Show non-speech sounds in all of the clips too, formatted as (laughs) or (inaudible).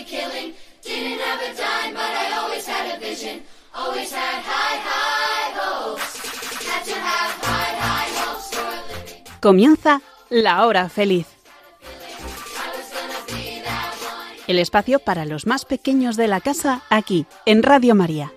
a killing. Didn't have a dime, but I always had a vision. Always had high, high hopes. Had to have high, high hopes for a living. Comienza la hora feliz. El espacio para los más pequeños de la casa aquí, en Radio María.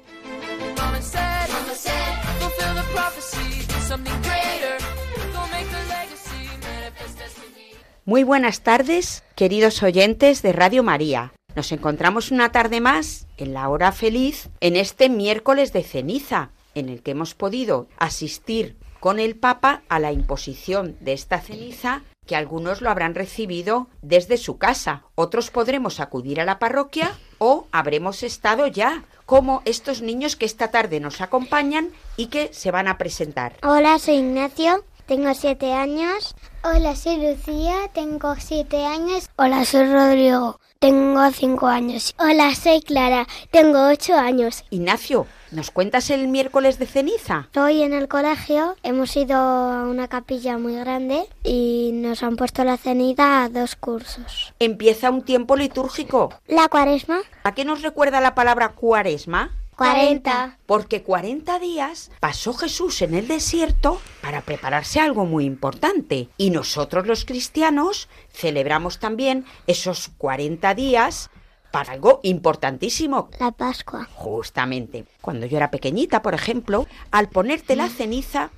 Muy buenas tardes, queridos oyentes de Radio María. Nos encontramos una tarde más en la hora feliz en este miércoles de ceniza, en el que hemos podido asistir con el Papa a la imposición de esta ceniza que algunos lo habrán recibido desde su casa, otros podremos acudir a la parroquia o habremos estado ya, como estos niños que esta tarde nos acompañan y que se van a presentar. Hola, soy Ignacio, tengo siete años. Hola, soy Lucía, tengo siete años. Hola, soy Rodrigo, tengo cinco años. Hola, soy Clara, tengo ocho años. Ignacio, ¿nos cuentas el miércoles de ceniza? Hoy en el colegio hemos ido a una capilla muy grande y nos han puesto la ceniza a dos cursos. Empieza un tiempo litúrgico. ¿La cuaresma? ¿A qué nos recuerda la palabra cuaresma? 40. Porque 40 días pasó Jesús en el desierto para prepararse a algo muy importante. Y nosotros los cristianos celebramos también esos 40 días para algo importantísimo. La Pascua. Justamente. Cuando yo era pequeñita, por ejemplo, al ponerte la ceniza,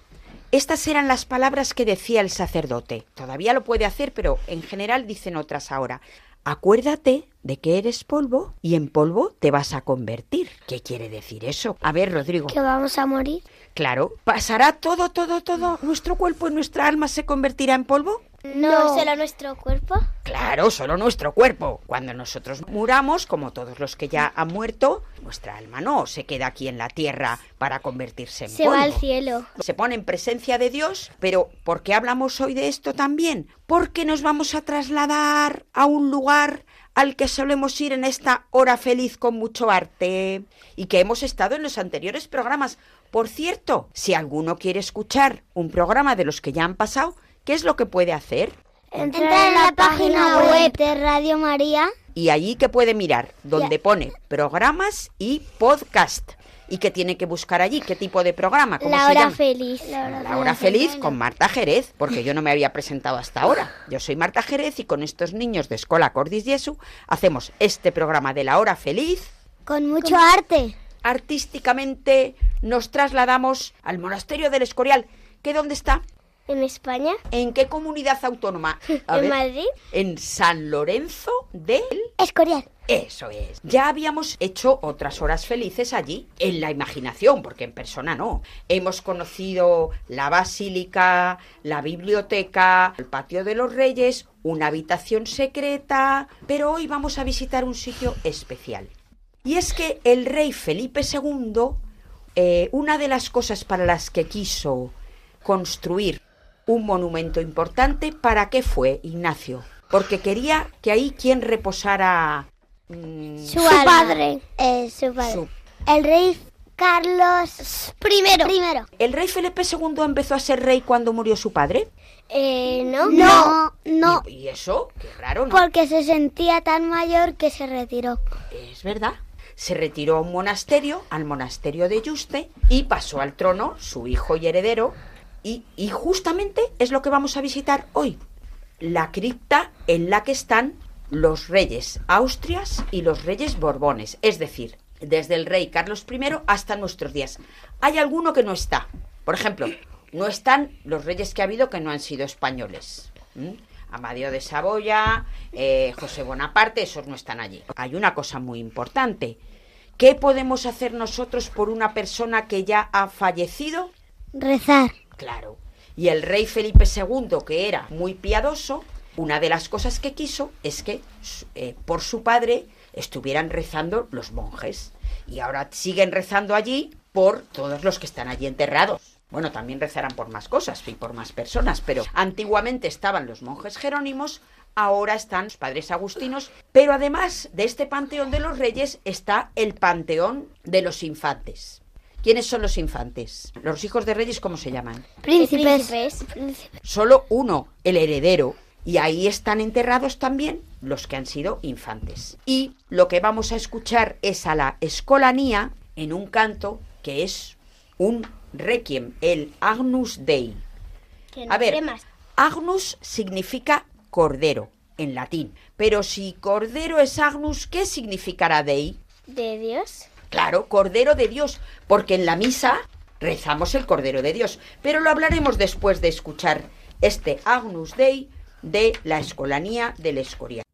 estas eran las palabras que decía el sacerdote. Todavía lo puede hacer, pero en general dicen otras ahora. Acuérdate de que eres polvo y en polvo te vas a convertir. ¿Qué quiere decir eso? A ver, Rodrigo. ¿Que vamos a morir? Claro, ¿pasará todo, todo, todo? ¿Nuestro cuerpo y nuestra alma se convertirá en polvo? No, solo nuestro cuerpo. Claro, solo nuestro cuerpo. Cuando nosotros muramos, como todos los que ya han muerto, nuestra alma no se queda aquí en la tierra para convertirse en Se polvo. va al cielo. Se pone en presencia de Dios, pero ¿por qué hablamos hoy de esto también? Porque nos vamos a trasladar a un lugar al que solemos ir en esta hora feliz con mucho arte y que hemos estado en los anteriores programas. Por cierto, si alguno quiere escuchar un programa de los que ya han pasado, ¿qué es lo que puede hacer? Entra en la página web de Radio María. Y allí que puede mirar, donde pone programas y podcast. ¿Y qué tiene que buscar allí? ¿Qué tipo de programa? ¿Cómo La se hora llama? feliz. La hora feliz con Marta Jerez, porque yo no me había presentado hasta ahora. Yo soy Marta Jerez y con estos niños de Escola Cordis Jesu hacemos este programa de la hora feliz. Con mucho arte. Artísticamente nos trasladamos al monasterio del Escorial, que dónde está? ¿En España? ¿En qué comunidad autónoma? (laughs) A ¿En ver, Madrid? En San Lorenzo del Escorial. Eso es. Ya habíamos hecho otras horas felices allí, en la imaginación, porque en persona no. Hemos conocido la basílica, la biblioteca, el patio de los reyes, una habitación secreta, pero hoy vamos a visitar un sitio especial. Y es que el rey Felipe II, eh, una de las cosas para las que quiso construir un monumento importante, ¿para qué fue, Ignacio? Porque quería que ahí quien reposara... mm, Su, padre. Eh, su padre. Su- El rey Carlos primero. Primero. ¿El rey Felipe II empezó a ser rey cuando murió su padre? Eh, no. No. No. ¿Y, y eso? Qué raro, ¿no? Porque se sentía tan mayor que se retiró. Es verdad. Se retiró a un monasterio, al monasterio de Yuste, y pasó al trono su hijo y heredero. Y, justamente es lo que vamos a visitar hoy. La cripta en la que están los reyes Austrias y los reyes Borbones. Es decir, desde el rey Carlos I hasta nuestros días. Hay alguno que no está. Por ejemplo, no están los reyes que ha habido que no han sido españoles. ¿m? Amadeo de Saboya, eh, José Bonaparte, esos no están allí. Hay una cosa muy importante. ¿Qué podemos hacer nosotros por una persona que ya ha fallecido? Rezar. Claro. Y el rey Felipe II, que era muy piadoso, una de las cosas que quiso es que eh, por su padre estuvieran rezando los monjes. Y ahora siguen rezando allí por todos los que están allí enterrados. Bueno, también rezarán por más cosas y por más personas, pero antiguamente estaban los monjes jerónimos, ahora están los padres agustinos, pero además de este panteón de los reyes está el panteón de los infantes. ¿Quiénes son los infantes? Los hijos de reyes, ¿cómo se llaman? Príncipes. Solo uno, el heredero, Y ahí están enterrados también los que han sido infantes. Y lo que vamos a escuchar es a la escolanía en un canto que es un requiem, el Agnus Dei. A ver, Agnus significa cordero en latín. Pero si cordero es Agnus, ¿qué significará Dei? ¿De Dios? Claro, Cordero de Dios, porque en la misa rezamos el Cordero de Dios, pero lo hablaremos después de escuchar este Agnus Dei de la Escolanía del Escorial.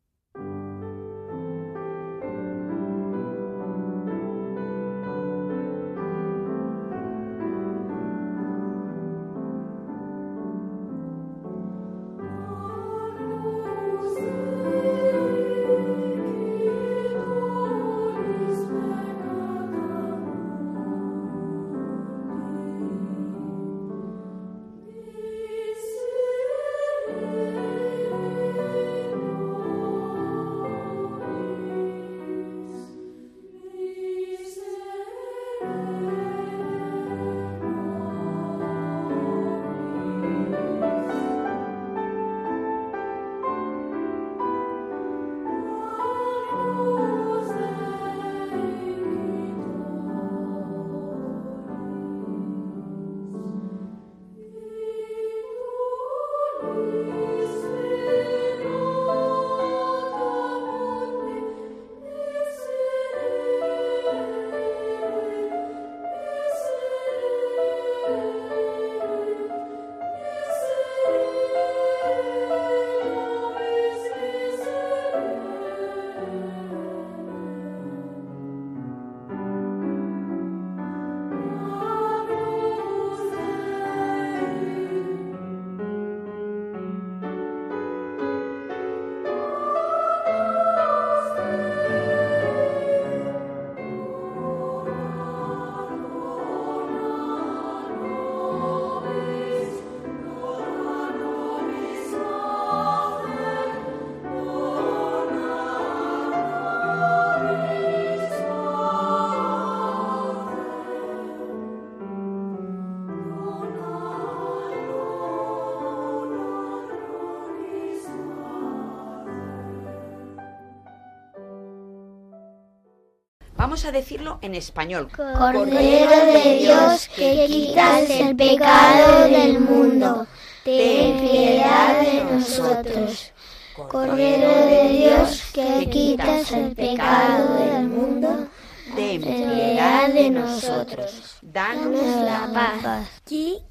Vamos a decirlo en español. Cordero de Dios que quitas el pecado del mundo, ten piedad de nosotros. Cordero de Dios que quitas el pecado del mundo, Ten piedad de nosotros. Danos la paz. ¿Qui?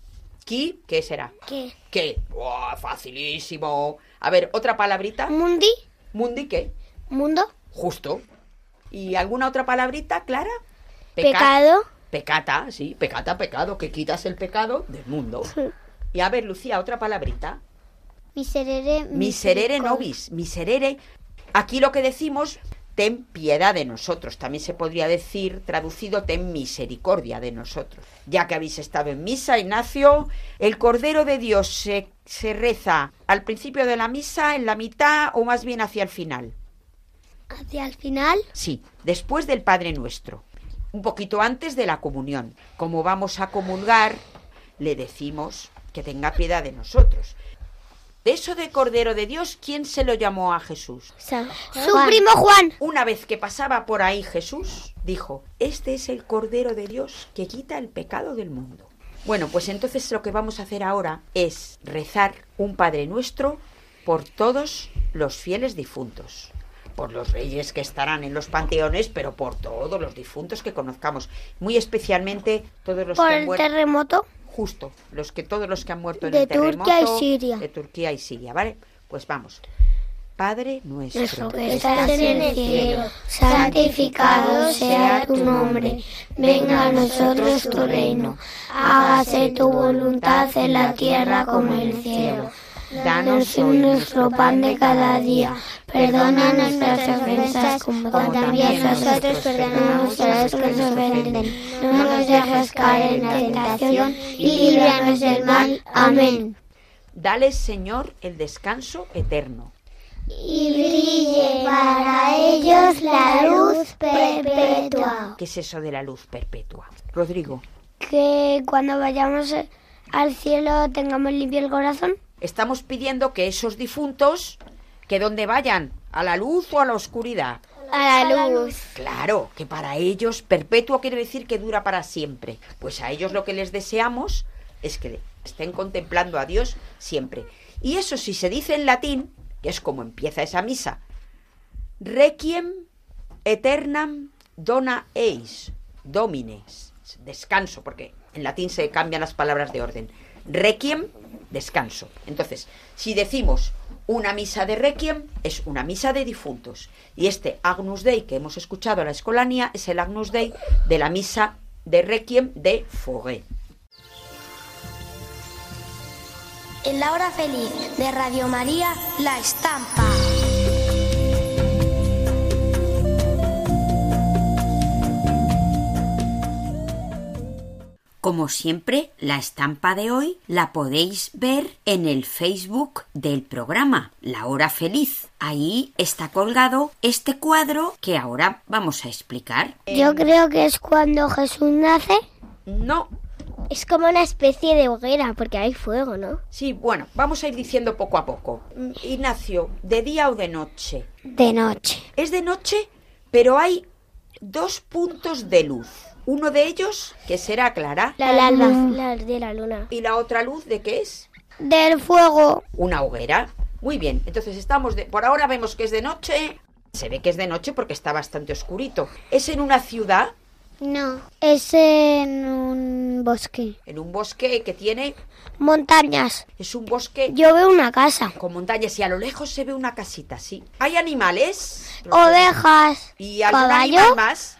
Ki, ¿qué será? ¿Qué? ¿Qué? ¡Buah, facilísimo! A ver, otra palabrita. ¿Mundi? Mundi, ¿qué? ¿Mundo? Justo. ¿Y alguna otra palabrita, Clara? Peca- ¿Pecado? Pecata, sí, pecata, pecado, que quitas el pecado del mundo. Y a ver, Lucía, otra palabrita. Miserere. Miserere nobis, miserere. Aquí lo que decimos, ten piedad de nosotros. También se podría decir, traducido, ten misericordia de nosotros. Ya que habéis estado en misa, Ignacio, el Cordero de Dios se, se reza al principio de la misa, en la mitad o más bien hacia el final. Hacia el final. Sí, después del Padre Nuestro, un poquito antes de la comunión. Como vamos a comulgar, le decimos que tenga piedad de nosotros. De eso de Cordero de Dios, ¿quién se lo llamó a Jesús? Su primo Juan. Una vez que pasaba por ahí Jesús, dijo, este es el Cordero de Dios que quita el pecado del mundo. Bueno, pues entonces lo que vamos a hacer ahora es rezar un Padre Nuestro por todos los fieles difuntos, por los reyes que estarán en los panteones, pero por todos los difuntos que conozcamos, muy especialmente todos los Por que han el muerto terremoto. justo los que todos los que han muerto en De el Turquía y terremoto Siria. de Turquía y Siria, ¿vale? Pues vamos. Padre nuestro, Nuestro que estás en el cielo, santificado sea tu nombre. Venga a nosotros tu reino. Hágase tu voluntad en la tierra como en el cielo. Danos hoy nuestro pan de cada día. Perdona nuestras ofensas como también nosotros perdonamos a los que nos ofenden. No nos dejes caer en la tentación y líbranos del mal. Amén. Dale, Señor, el descanso eterno. y brille para ellos la luz perpetua. ¿Qué es eso de la luz perpetua? Rodrigo. Que cuando vayamos al cielo tengamos limpio el corazón. Estamos pidiendo que esos difuntos, que donde vayan, a la luz o a la oscuridad. A la luz. Claro, que para ellos perpetuo quiere decir que dura para siempre. Pues a ellos lo que les deseamos es que estén contemplando a Dios siempre. Y eso si se dice en latín, que es como empieza esa misa, requiem eternam dona eis domines. Descanso, porque en latín se cambian las palabras de orden. Requiem, descanso. Entonces, si decimos una misa de requiem, es una misa de difuntos. Y este Agnus Dei que hemos escuchado en la escolanía es el Agnus Dei de la misa de requiem de Fauré. En la hora feliz de Radio María, La Estampa. Como siempre, la estampa de hoy la podéis ver en el Facebook del programa La Hora Feliz. Ahí está colgado este cuadro que ahora vamos a explicar. Yo creo que es cuando Jesús nace. No, Es como una especie de hoguera, porque hay fuego, ¿no? sí, bueno, vamos a ir diciendo poco a poco. Ignacio, ¿de día o de noche? De noche. Es de noche, pero hay dos puntos de luz. Uno de ellos, que será clara, La, luz. La de la luna. y la otra luz, ¿de qué es? Del fuego. Una hoguera. Muy bien, entonces estamos de... Por ahora vemos que es de noche. Se ve que es de noche porque está bastante oscurito. Es en una ciudad, No. Es en un bosque. en un bosque que tiene... Montañas. Es un bosque Yo veo una casa. con montañas y a lo lejos se ve una casita, sí. ¿Hay animales? Ovejas. ¿Y algún ¿Caballo? animal más?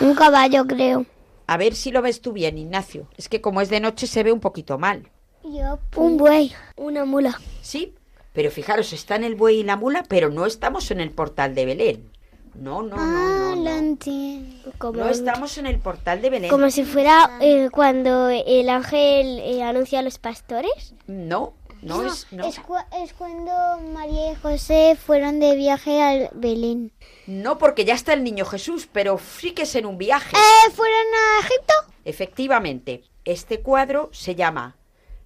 Un caballo, creo. A ver si lo ves tú bien, Ignacio. Es que como es de noche se ve un poquito mal. Yo, un buey. Una mula. Sí, pero fijaros, está en el buey y la mula, pero no estamos en el portal de Belén. No, no, no, no. no. entiendo. Como, No estamos en el portal de Belén. como si fuera eh, cuando el ángel eh, anuncia a los pastores. No, no, es. No. Es, cu- es cuando María y José fueron de viaje al Belén. No, porque ya está el niño Jesús, pero sí que es en un viaje. Eh, ¿Fueron a Egipto? Efectivamente, este cuadro se llama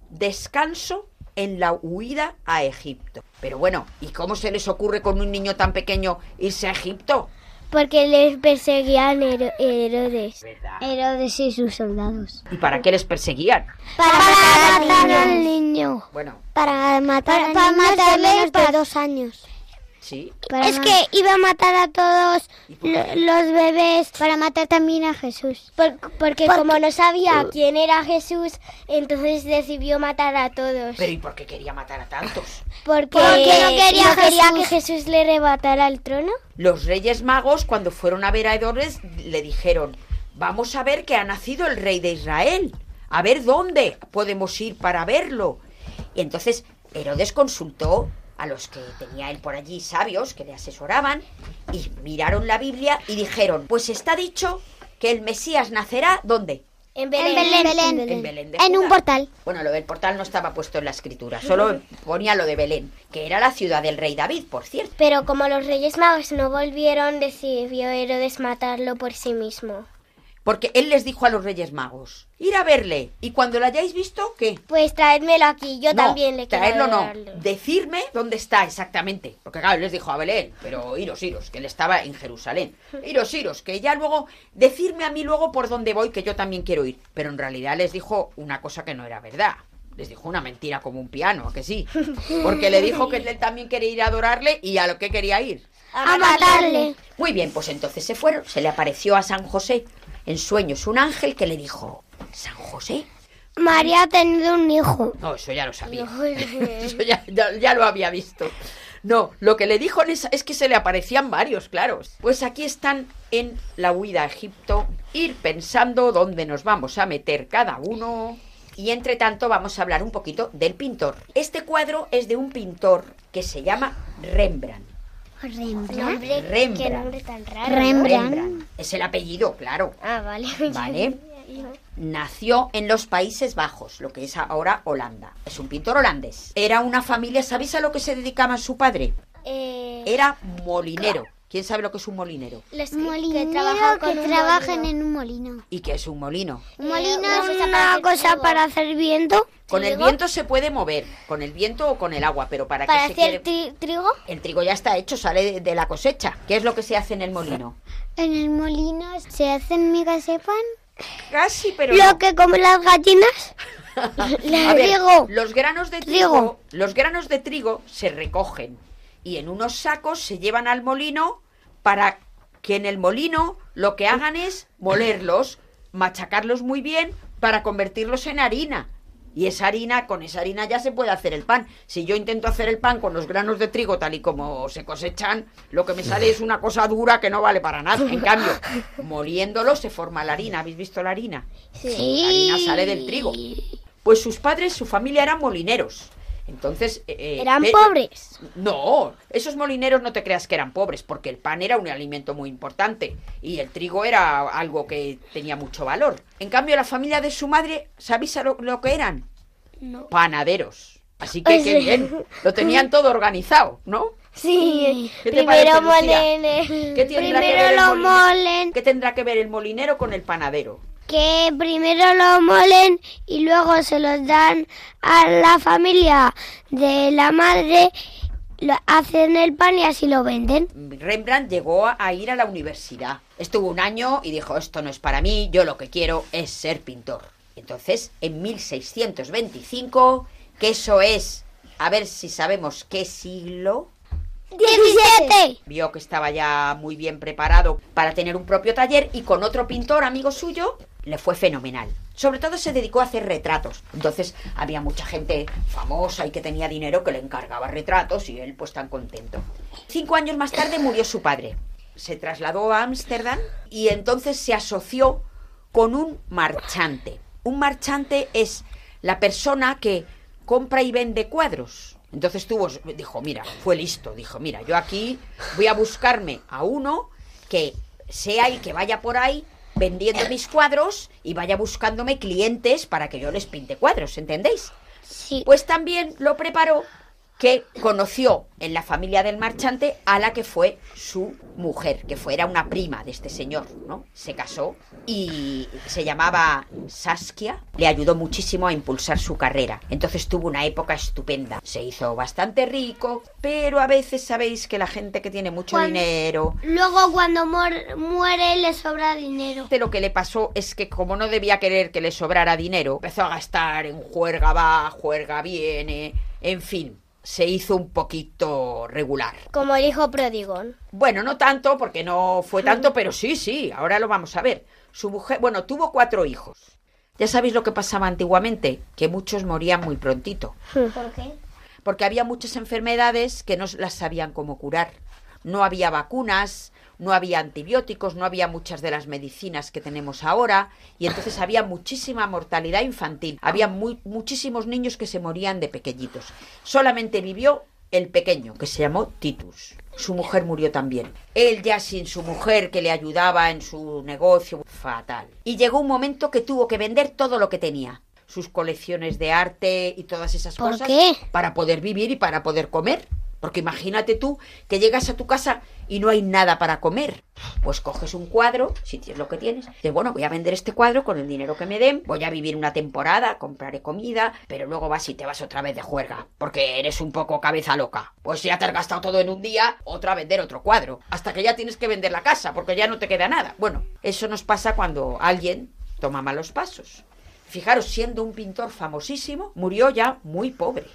Descanso en la huida a Egipto. Pero bueno, ¿y cómo se les ocurre con un niño tan pequeño irse a Egipto? Porque les perseguían Hero- Herodes. ¿Verdad? Herodes y sus soldados. ¿Y para qué les perseguían? Para, matar al niño. Bueno, Para matar para, matarle de dos años. Sí. es que iba a matar a todos lo- los bebés. Para matar también a Jesús. porque como no sabía quién era Jesús, entonces decidió matar a todos. Pero ¿y por qué quería matar a tantos? Porque, no quería, que Jesús le arrebatara el trono. Los reyes magos, cuando fueron a ver a Herodes, le dijeron, vamos a ver que ha nacido el rey de Israel. A ver dónde podemos ir para verlo. Y entonces Herodes consultó a los que tenía él por allí sabios que le asesoraban y miraron la Biblia y dijeron, pues está dicho que el Mesías nacerá ¿dónde? En En Belén de En un portal. Bueno, lo del portal no estaba puesto en la escritura, solo ponía lo de Belén, que era la ciudad del rey David, por cierto. Pero como los Reyes Magos no volvieron, decidió Herodes matarlo por sí mismo. Porque él les dijo a los Reyes Magos, ir a verle, y cuando lo hayáis visto, ¿qué? Pues traédmelo aquí, yo no, también le quiero traerlo no, decirme dónde está exactamente. Porque claro, él les dijo a Belén, pero iros, iros, que él estaba en Jerusalén. (laughs) Iros, iros, que ya luego, decirme a mí luego por dónde voy, que yo también quiero ir. Pero en realidad les dijo una cosa que no era verdad. Les dijo una mentira como un piano, ¿a que sí? (laughs) Porque le dijo que él también quería ir a adorarle y a lo que quería ir. A matarle. Muy bien, pues entonces se fueron. Se le apareció a San José en sueños un ángel que le dijo, San José. María ha tenido un hijo. No, eso ya lo sabía. (laughs) Eso ya, ya- ya lo había visto. No, lo que le dijo es que se le aparecían varios, claro. Pues aquí están en la huida a Egipto, ir pensando dónde nos vamos a meter cada uno. Y entre tanto vamos a hablar un poquito del pintor. Este cuadro es de un pintor que se llama Rembrandt. Rembrandt. Rembrandt. Qué nombre tan raro. Rembrandt. Es el apellido, claro. Ah, vale. (laughs) Vale. (laughs) Nació en los Países Bajos, lo que es ahora Holanda. Es un pintor holandés. Era una familia, ¿sabéis a lo que se dedicaba su padre? Eh, Era molinero. ¿Quién sabe lo que es un molinero? Los que, Molinero que que un trabajan molino. en un molino. ¿Y qué es un molino? Un molino una es una cosa trigo. para hacer viento. Con el ¿Trigo? viento se puede mover, con el viento o con el agua, pero para, Para qué se hacer quiere... tri- trigo. El trigo ya está hecho, sale de, de la cosecha. ¿Qué es lo que se hace en el molino? En el molino se hacen migas de pan. Casi, pero Lo no. que comen las gallinas. (laughs) A ver, los granos de trigo, Trigo. los granos de trigo se recogen y en unos sacos se llevan al molino para que en el molino lo que hagan es molerlos, machacarlos muy bien para convertirlos en harina. Y esa harina, con esa harina ya se puede hacer el pan. Si yo intento hacer el pan con los granos de trigo tal y como se cosechan, lo que me sale es una cosa dura que no vale para nada. En cambio, moliéndolo se forma la harina. ¿Habéis visto la harina? Sí. La harina sale del trigo. Pues sus padres, su familia eran molineros. Entonces... eh, Eran pe- pobres. No, esos molineros no te creas que eran pobres, porque el pan era un alimento muy importante y el trigo era algo que tenía mucho valor. En cambio, la familia de su madre, ¿sabéis lo, lo que eran? Panaderos. Así que qué bien, lo tenían todo organizado, ¿no? Sí. ¿Qué te Primero parece, molen. el- ¿Qué tendrá que ver Primero el lo molinero? molen. ¿Qué tendrá que ver el molinero con el panadero? Que primero lo molen y luego se los dan a la familia de la madre. Lo hacen el pan y así lo venden. Rembrandt llegó a- ir a la universidad. Estuvo un año y dijo, esto no es para mí, yo lo que quiero es ser pintor. Entonces, en 1625, que eso es, a ver si sabemos qué siglo, 17. vio que estaba ya muy bien preparado para tener un propio taller y con otro pintor amigo suyo le fue fenomenal. Sobre todo se dedicó a hacer retratos. Entonces había mucha gente famosa y que tenía dinero que le encargaba retratos y él pues tan contento. Cinco años más tarde murió su padre. Se trasladó a Ámsterdam y entonces se asoció con un marchante. Un marchante es la persona que compra y vende cuadros. Entonces tuvo, dijo, mira, fue listo, dijo, mira, yo aquí voy a buscarme a uno que sea y que vaya por ahí vendiendo mis cuadros y vaya buscándome clientes para que yo les pinte cuadros, ¿entendéis? Sí. Pues también lo preparó que conoció en la familia del marchante a la que fue su mujer, que fuera una prima de este señor, ¿no? Se casó y se llamaba Saskia, le ayudó muchísimo a impulsar su carrera. Entonces tuvo una época estupenda. Se hizo bastante rico, pero a veces sabéis que la gente que tiene mucho Cuando- dinero, Luego cuando muer- muere le sobra dinero. de lo que le pasó es que como no debía querer que le sobrara dinero, empezó a gastar en juerga va, juerga viene, en fin, se hizo un poquito regular. Como el hijo pródigo. Bueno, no tanto, porque no fue tanto, pero sí, sí, ahora lo vamos a ver. Su mujer, bueno, tuvo cuatro hijos. Ya sabéis lo que pasaba antiguamente, que muchos morían muy prontito ¿Por qué? porque había muchas enfermedades que no las sabían cómo curar. No había vacunas, no había antibióticos, no había muchas de las medicinas que tenemos ahora, y entonces había muchísima mortalidad infantil. Había muy, muchísimos niños que se morían de pequeñitos. Solamente vivió el pequeño, que se llamó Titus. Su mujer murió también. Él ya sin su mujer que le ayudaba en su negocio, fatal. Y llegó un momento que tuvo que vender todo lo que tenía. Sus colecciones de arte y todas esas ¿Por cosas qué? para poder vivir y para poder comer. Porque imagínate tú que llegas a tu casa y no hay nada para comer. Pues coges un cuadro, si tienes lo que tienes, dices, bueno, voy a vender este cuadro con el dinero que me den, voy a vivir una temporada, compraré comida, pero luego vas y te vas otra vez de juerga, porque eres un poco cabeza loca. Pues ya te has gastado todo en un día, otra vender otro cuadro, hasta que ya tienes que vender la casa, porque ya no te queda nada. Bueno, eso nos pasa cuando alguien toma malos pasos. Fijaros, siendo un pintor famosísimo, murió ya muy pobre.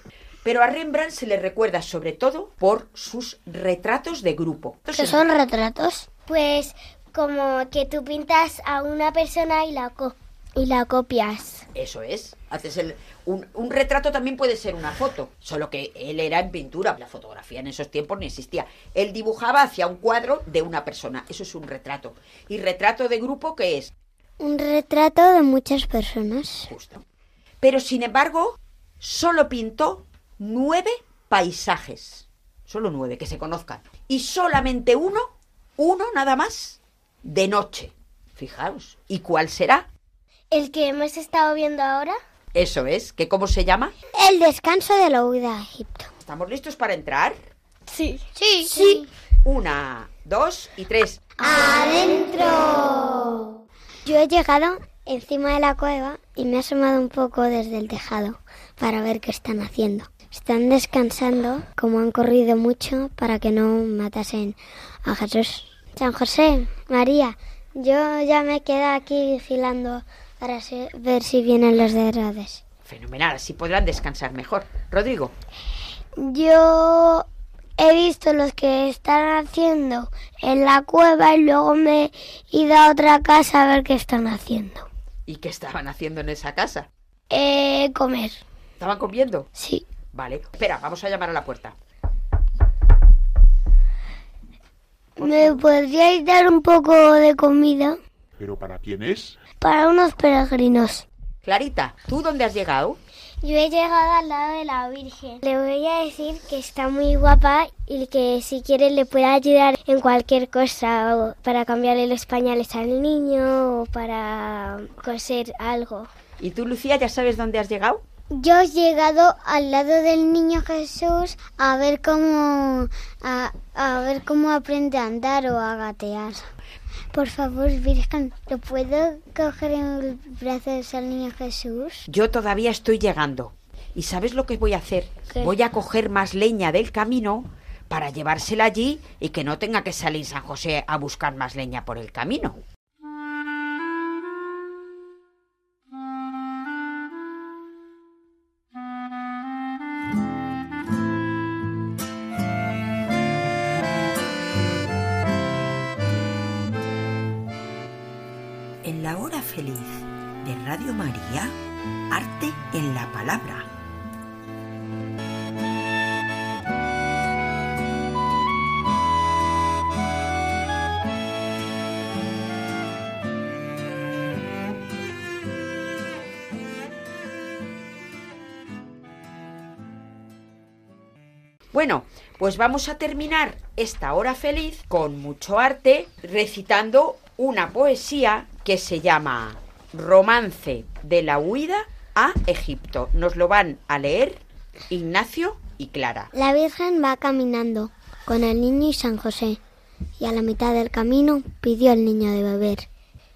Pero a Rembrandt se le recuerda sobre todo por sus retratos de grupo. ¿Qué son retratos? Pues como que tú pintas a una persona y la, co- y la copias. Eso es. Haces el, un, un retrato también puede ser una foto, solo que él era en pintura. La fotografía en esos tiempos no existía. Él dibujaba hacia un cuadro de una persona. Eso es un retrato. ¿Y retrato de grupo qué es? Un retrato de muchas personas. Justo. Pero sin embargo, solo pintó nueve paisajes. Solo nueve que se conozcan. Y solamente uno, uno nada más, de noche. Fijaos. ¿Y cuál será? ¿El que hemos estado viendo ahora? Eso es. ¿Que cómo se llama? El descanso de la huida a Egipto. ¿Estamos listos para entrar? Sí. Sí. Sí. Una, dos y tres. ¡Adentro! Yo he llegado encima de la cueva y me he asomado un poco desde el tejado para ver qué están haciendo. Están descansando, como han corrido mucho para que no matasen a Jesús. San José, María, yo ya me quedo aquí vigilando para ver si vienen los de Herodes. Fenomenal, así podrán descansar mejor. Rodrigo, Yo he visto los que están haciendo en la cueva y luego me he ido a otra casa a ver qué están haciendo. ¿y qué estaban haciendo en esa casa? Eh, comer. ¿Estaban comiendo? Sí. Vale. Espera, vamos a llamar a la puerta. ¿Me podríais dar un poco de comida ¿Pero para quién es? para unos peregrinos? Clarita, ¿tú dónde has llegado? Yo he llegado al lado de la Virgen. Le voy a decir que está muy guapa y que si quiere le puede ayudar en cualquier cosa, o para cambiarle los pañales al niño o para coser algo. ¿Y tú, Lucía, ya sabes dónde has llegado? Yo he llegado al lado del niño Jesús a ver cómo a, a ver cómo aprende a andar o a gatear. Por favor, Virgen, ¿lo puedo coger en los brazos al niño Jesús? Yo todavía estoy llegando. ¿Y sabes lo que voy a hacer? ¿Qué? Voy a coger más leña del camino para llevársela allí y que no tenga que salir San José a buscar más leña por el camino. María, arte en la palabra. Bueno, pues vamos a terminar esta hora feliz con mucho arte recitando una poesía que se llama Romance de la huida a Egipto. Nos lo van a leer Ignacio y Clara. La Virgen va caminando con el niño y San José, y a la mitad del camino pidió al niño de beber.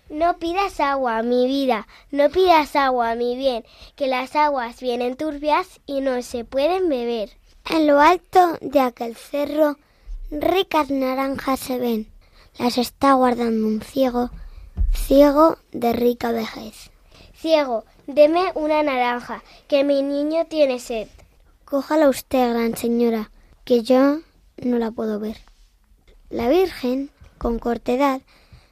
No pidas agua, mi vida, no pidas agua, mi bien, que las aguas vienen turbias y no se pueden beber. En lo alto de aquel cerro, ricas naranjas se ven. Las está guardando un ciego, ciego de rica vejez. Ciego, deme una naranja, que mi niño tiene sed. Cójala usted, gran señora, que yo no la puedo ver. La Virgen, con cortedad,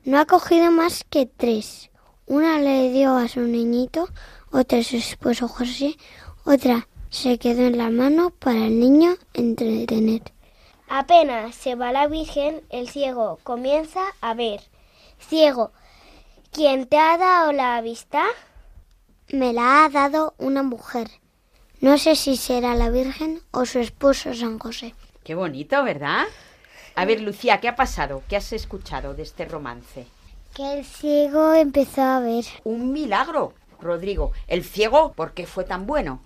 no ha cogido más que tres. Una le dio a su niñito, otra a su esposo José, otra se quedó en la mano para el niño entretener. Apenas se va la Virgen, el ciego comienza a ver. Ciego, ¿quién te ha dado la vista? Me la ha dado una mujer. No sé si será la Virgen o su esposo San José. Qué bonito, ¿verdad? A ver, Lucía, ¿qué ha pasado? ¿Qué has escuchado de este romance? Que el ciego empezó a ver. Un milagro, Rodrigo. El ciego, ¿por qué fue tan bueno?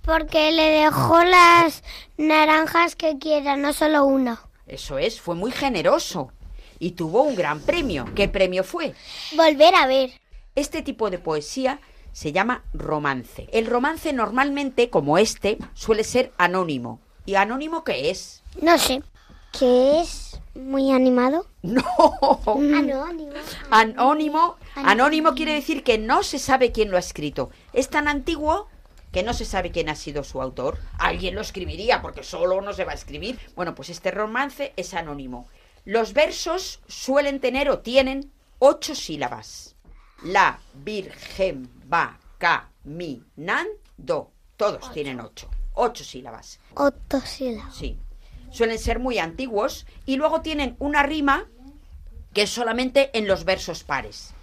Porque le dejó las naranjas que quiera, no solo una. Eso es, fue muy generoso. Y tuvo un gran premio. ¿Qué premio fue? Volver a ver. Este tipo de poesía se llama romance. El romance normalmente, como este, suele ser anónimo. ¿Y anónimo qué es? No sé. ¿Qué es? ¿Muy animado? (laughs) No. Anónimo. Anónimo. Anónimo quiere decir que no se sabe quién lo ha escrito. Es tan antiguo que no se sabe quién ha sido su autor. Alguien lo escribiría porque solo no se va a escribir. Bueno, pues este romance es anónimo. Los versos suelen tener o tienen ocho sílabas. La Virgen va caminando. Todos tienen ocho. Ocho sílabas. Otto sílabas. Sí. Suelen ser muy antiguos y luego tienen una rima que es solamente en los versos pares.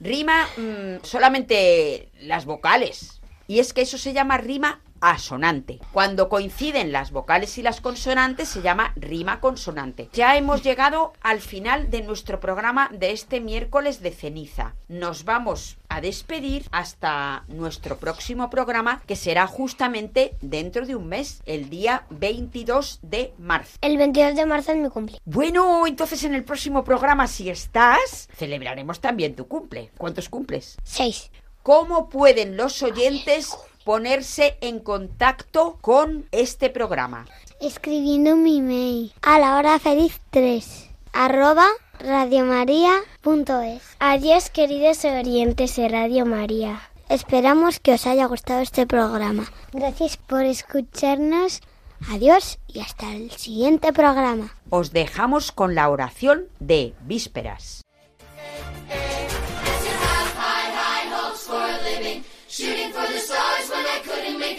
Rima mm, solamente las vocales. Y es que eso se llama rima asonante. Cuando coinciden las vocales y las consonantes se llama rima consonante. Ya hemos llegado al final de nuestro programa de este miércoles de ceniza. Nos vamos a despedir hasta nuestro próximo programa que será justamente dentro de un mes, el día 22 de marzo. El 22 de marzo es mi cumple. Bueno, entonces en el próximo programa, si estás, celebraremos también tu cumple. ¿Cuántos cumples? 6. ¿Cómo pueden los oyentes ponerse en contacto con este programa? Escribiendo mi email a la hora feliz 3 arroba radiomaria.es. Adiós queridos oyentes de Radio María. Esperamos que os haya gustado este programa. Gracias por escucharnos. Adiós y hasta el siguiente programa. Os dejamos con la oración de vísperas. Shooting for the stars